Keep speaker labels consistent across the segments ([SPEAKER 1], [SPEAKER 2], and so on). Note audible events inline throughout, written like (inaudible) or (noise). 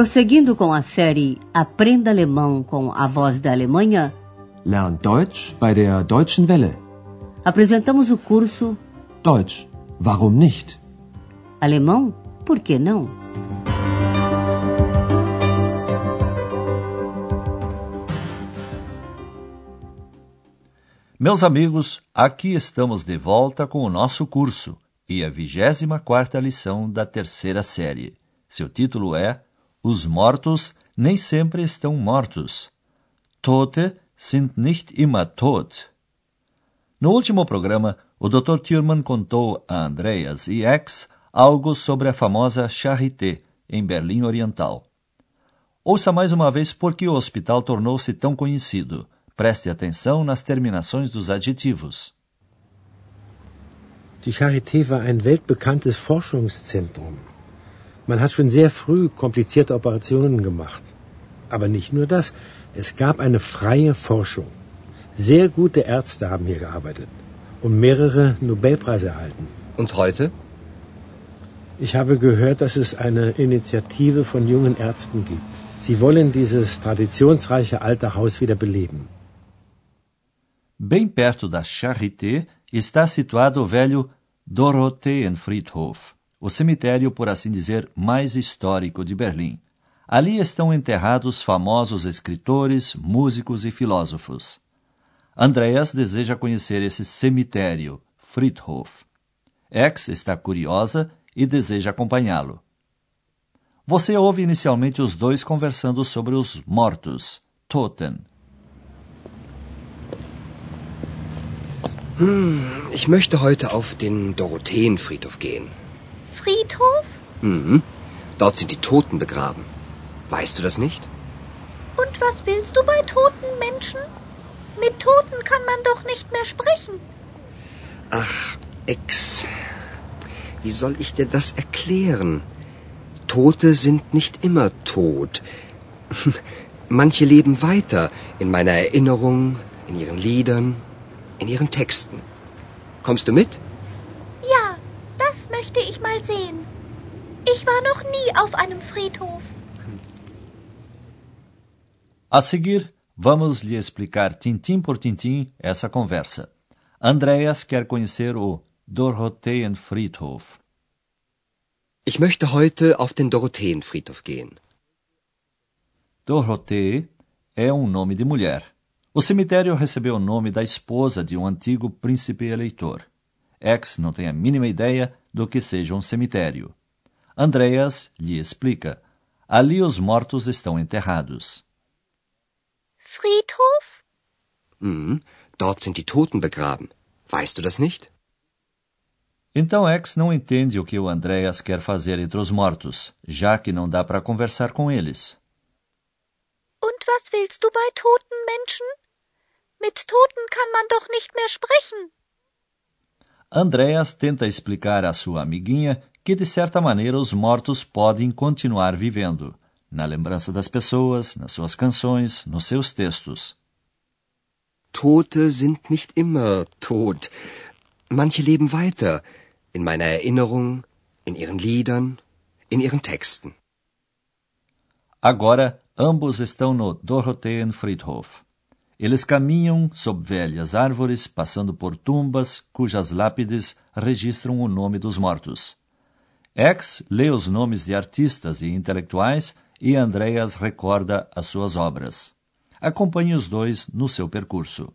[SPEAKER 1] Prosseguindo com a série Aprenda Alemão com a Voz da Alemanha,
[SPEAKER 2] Lern Deutsch bei der Deutschen Welle.
[SPEAKER 1] apresentamos o curso
[SPEAKER 2] Deutsch, warum nicht?
[SPEAKER 1] Alemão, por que não?
[SPEAKER 3] Meus amigos, aqui estamos de volta com o nosso curso e a 24 lição da terceira série. Seu título é Os mortos nem sempre estão mortos. Tote sind nicht immer tot. No último programa, o Dr. Thurman contou a Andreas e X algo sobre a famosa Charité, em Berlim Oriental. Ouça mais uma vez por que o hospital tornou-se tão conhecido. Preste atenção nas terminações dos adjetivos.
[SPEAKER 4] Die Charité war ein weltbekanntes Forschungszentrum. Man hat schon sehr früh komplizierte Operationen gemacht. Aber nicht nur das, es gab eine freie Forschung. Sehr gute Ärzte haben hier gearbeitet und mehrere Nobelpreise erhalten.
[SPEAKER 5] Und heute?
[SPEAKER 4] Ich habe gehört, dass es eine Initiative von jungen Ärzten gibt. Sie wollen dieses traditionsreiche alte Haus wieder beleben.
[SPEAKER 3] Bem perto da Charité está situado o velho Dorotheenfriedhof, o cemitério, por assim dizer, mais histórico de Berlim. Ali estão enterrados famosos escritores, músicos e filósofos. Andreas deseja conhecer esse cemitério, Friedhof. X está curiosa e deseja acompanhá-lo. Você ouve inicialmente os dois conversando sobre os mortos, Toten.
[SPEAKER 5] Ich möchte heute auf den Dorotheenfriedhof gehen.
[SPEAKER 6] Friedhof?
[SPEAKER 5] Mhm. Dort sind die Toten begraben. Weißt du das nicht?
[SPEAKER 6] Und was willst du bei toten Menschen? Mit Toten kann man doch nicht mehr sprechen.
[SPEAKER 5] Ach, Ex. Wie soll ich dir das erklären? Tote sind nicht immer tot. (laughs) Manche leben weiter in meiner Erinnerung, in ihren Liedern, in ihren Texten. Kommst du mit?
[SPEAKER 6] Möchte ich mal sehen. Ich war noch nie auf einem Friedhof.
[SPEAKER 3] A seguir, vamos lhe explicar tintim por tintim essa conversa. Andreas quer conhecer o Dorotheenfriedhof.
[SPEAKER 5] Ich möchte heute auf den Dorotheenfriedhof gehen.
[SPEAKER 3] Dorothee é um nome de mulher. O cemitério recebeu o nome da esposa de um antigo príncipe eleitor. X não tem a mínima ideia do que seja um cemitério. Andreas lhe explica. Ali os mortos estão enterrados.
[SPEAKER 6] Friedhof?
[SPEAKER 5] Mhm. Dort sind die Toten begraben. Weißt du das nicht?
[SPEAKER 3] Então X não entende o que o Andreas quer fazer entre os mortos, já que não dá para conversar com eles.
[SPEAKER 6] Und was willst du bei toten Menschen? Mit Toten kann man doch nicht mehr sprechen.
[SPEAKER 3] Andreas tenta explicar à sua amiguinha que, de certa maneira, os mortos podem continuar vivendo, na lembrança das pessoas, nas suas canções, nos seus textos.
[SPEAKER 5] Tote sind nicht immer tot. Manche leben weiter in meiner Erinnerung, in ihren Liedern, in ihren Texten.
[SPEAKER 3] Agora, ambos estão no Dorotheenfriedhof. Eles caminham sob velhas árvores, passando por tumbas cujas lápides registram o nome dos mortos. X lê os nomes de artistas e intelectuais e Andreas recorda as suas obras. Acompanhe os dois no seu percurso.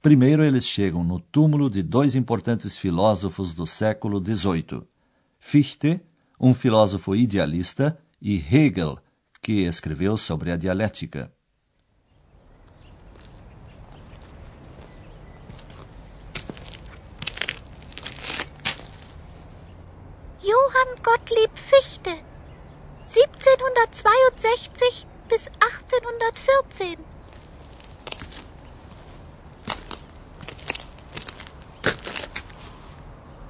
[SPEAKER 3] Primeiro, eles chegam no túmulo de dois importantes filósofos do século XVIII: Fichte, um filósofo idealista, e Hegel, que escreveu sobre a dialética.
[SPEAKER 6] Johann Gottlieb Fichte. 1762 bis 1814.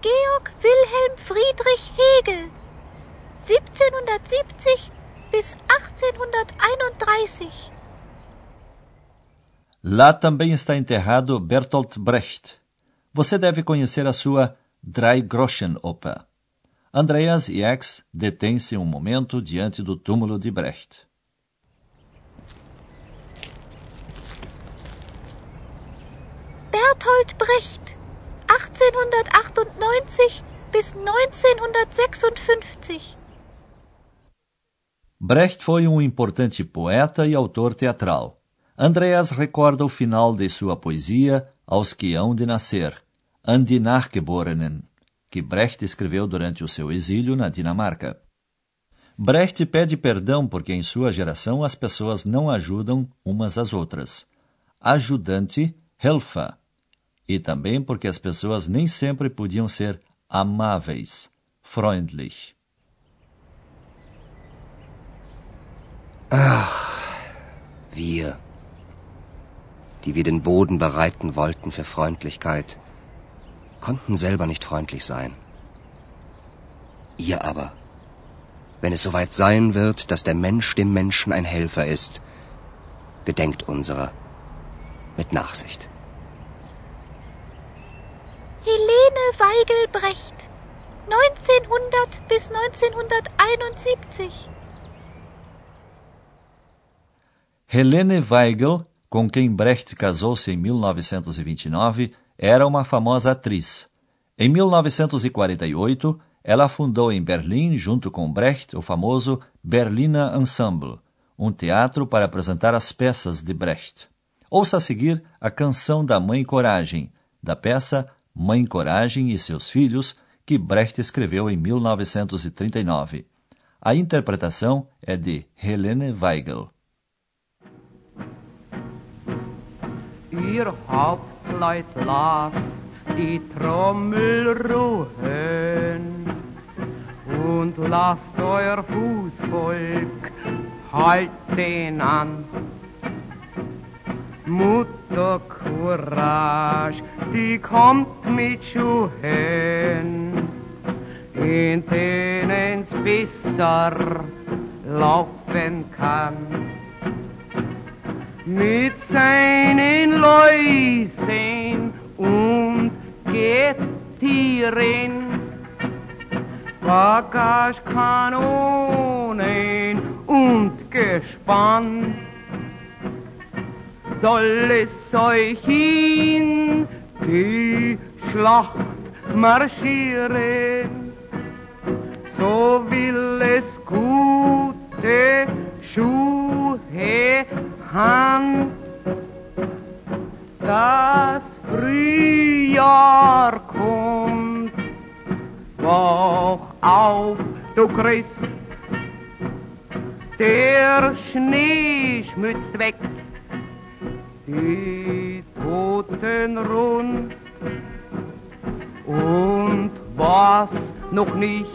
[SPEAKER 6] Georg Wilhelm Friedrich Hegel. 1770 bis 1831.
[SPEAKER 3] Lá também está enterrado Bertolt Brecht. Você deve conhecer a sua Drei Groschen Oper. Andreas e X detêm-se um momento diante do túmulo de Brecht.
[SPEAKER 6] Bertolt Brecht, 1898 bis 1956.
[SPEAKER 3] Brecht foi um importante poeta e autor teatral. Andreas recorda o final de sua poesia Aos que hão de nascer, An die Nachgeborenen, que Brecht escreveu durante o seu exílio na Dinamarca. Brecht pede perdão porque em sua geração as pessoas não ajudam umas às outras. Ajudante, Helfer. E também porque as pessoas nem sempre podiam ser amáveis, freundlich.
[SPEAKER 5] Ach, wir, die wir den Boden bereiten wollten für Freundlichkeit, konnten selber nicht freundlich sein. Ihr aber, wenn es soweit sein wird, dass der Mensch dem Menschen ein Helfer ist, gedenkt unserer mit Nachsicht.
[SPEAKER 6] Helene Weigelbrecht, 1900 bis 1971.
[SPEAKER 3] Helene Weigel, com quem Brecht casou-se em 1929, era uma famosa atriz. Em 1948, ela fundou em Berlim, junto com Brecht, o famoso Berliner Ensemble, um teatro para apresentar as peças de Brecht. Ouça a seguir a Canção da Mãe Coragem, da peça Mãe Coragem e seus Filhos, que Brecht escreveu em 1939. A interpretação é de Helene Weigel.
[SPEAKER 7] Ihr Hauptleut las die Trommel ruhen und lasst euer Fußvolk halten an. Mutter Courage, die kommt mit Schuhen, in denen's besser laufen kann mit seinen Läusen und Gettieren, Bagagekanonen und Gespann. Soll es euch in die Schlacht marschieren, so will es gute Schuhe Hand. Das Frühjahr kommt, wach auf, du Christ. Der Schnee schmützt weg, die Toten rund. Und was noch nicht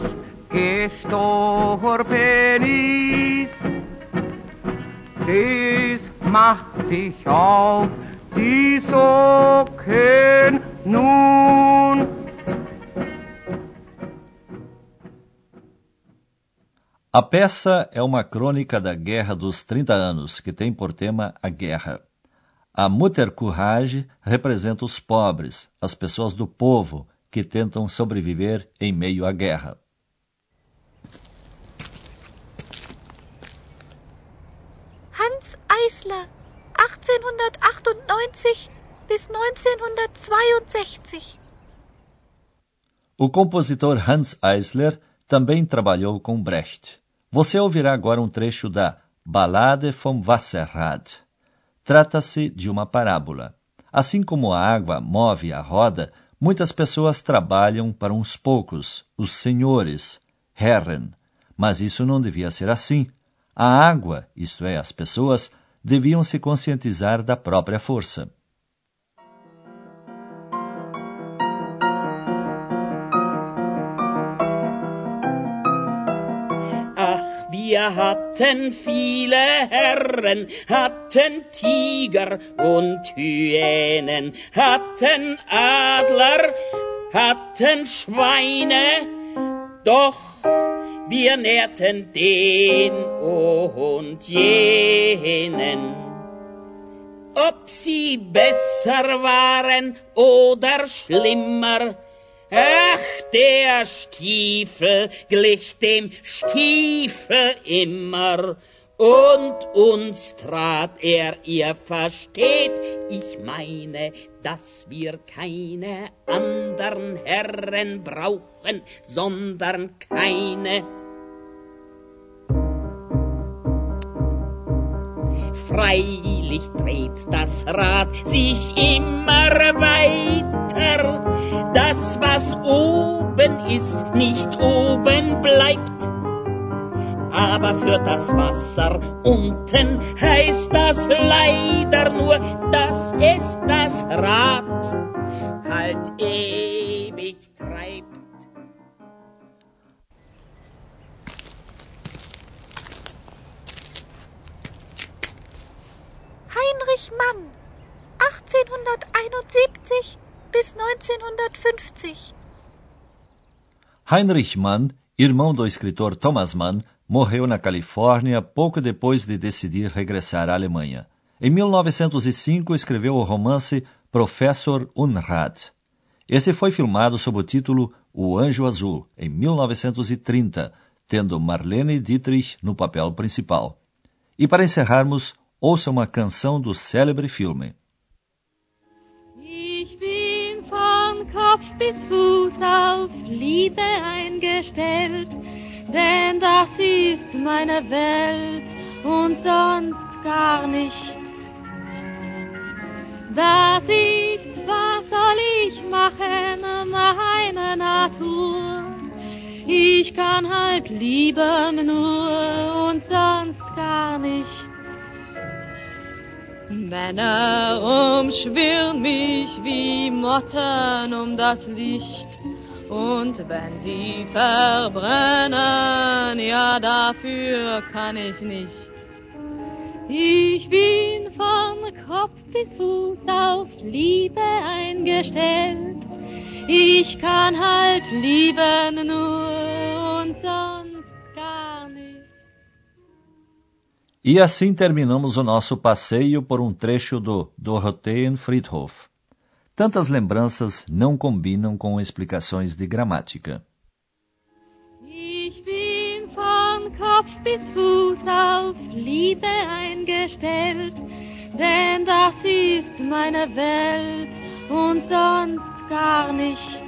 [SPEAKER 7] gestorben ist, das macht sich auf die Socken nun.
[SPEAKER 3] A peça é uma crônica da Guerra dos 30 Anos, que tem por tema a guerra. A Mutter Courage representa os pobres, as pessoas do povo que tentam sobreviver em meio à guerra.
[SPEAKER 6] Hans Eisler, 1898 bis 1962.
[SPEAKER 3] O compositor Hans Eisler também trabalhou com Brecht. Você ouvirá agora um trecho da Ballade vom Wasserrad. Trata-se de uma parábola. Assim como a água move a roda, muitas pessoas trabalham para uns poucos, os senhores, Herren. Mas isso não devia ser assim. A água, isto é, as pessoas, deviam se conscientizar da própria força.
[SPEAKER 8] Wir hatten viele Herren, hatten Tiger und Hyänen, hatten Adler, hatten Schweine, doch wir nährten den und jenen. Ob sie besser waren oder schlimmer, Ach, der Stiefel glich dem Stiefel immer, und uns trat er, ihr versteht, ich meine, dass wir keine andern Herren brauchen, sondern keine Freilich dreht das Rad sich immer weiter. Das, was oben ist, nicht oben bleibt. Aber für das Wasser unten heißt das leider nur, dass es das Rad halt ewig treibt.
[SPEAKER 6] Heinrich Mann, 1871 bis 1950.
[SPEAKER 3] Heinrich Mann, irmão do escritor Thomas Mann, morreu na Califórnia pouco depois de decidir regressar à Alemanha. Em 1905, escreveu o romance Professor Unrat. Esse foi filmado sob o título O Anjo Azul, em 1930, tendo Marlene Dietrich no papel principal. E para encerrarmos, ouça uma canção do célebre filme.
[SPEAKER 9] Ich bin von Kopf bis Fuß auf Liebe eingestellt, denn das ist meine Welt und sonst gar nicht. Das ist, was soll ich machen, meine Natur. Ich kann halt lieben nur und sonst gar nicht. Männer umschwirren mich wie Motten um das Licht. Und wenn sie verbrennen, ja dafür kann ich nicht. Ich bin von Kopf bis Fuß auf Liebe eingestellt. Ich kann halt lieben nur
[SPEAKER 3] E assim terminamos o nosso passeio por um trecho do Dorotheenfriedhof. Tantas lembranças não combinam com explicações de gramática.
[SPEAKER 9] Ich bin von Kopf bis Fuß auf Liebe eingestellt, denn das ist meine Welt und sonst gar nicht.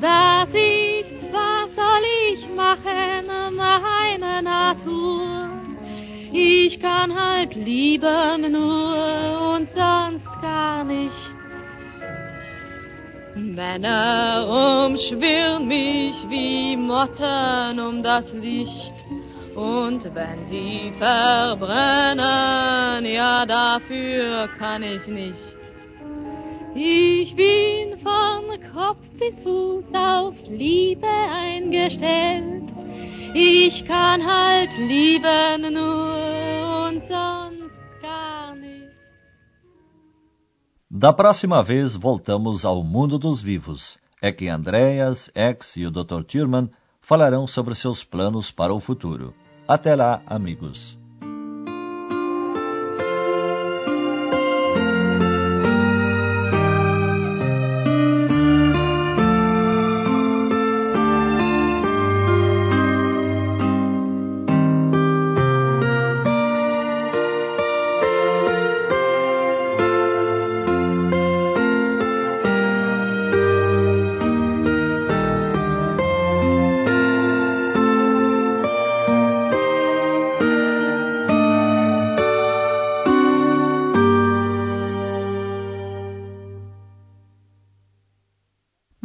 [SPEAKER 9] Das ist was soll ich machen, meine Natur? Ich kann halt lieben nur und sonst gar nicht. Männer umschwirren mich wie Motten um das Licht. Und wenn sie verbrennen, ja dafür kann ich nicht. Ich bin von Kopf Fuß auf Liebe eingestellt. Ich kann halt lieben nur und sonst gar nicht.
[SPEAKER 3] Da próxima vez voltamos ao mundo dos vivos. É que Andreas, X e o Dr. Thurman falarão sobre seus planos para o futuro. Até lá, amigos.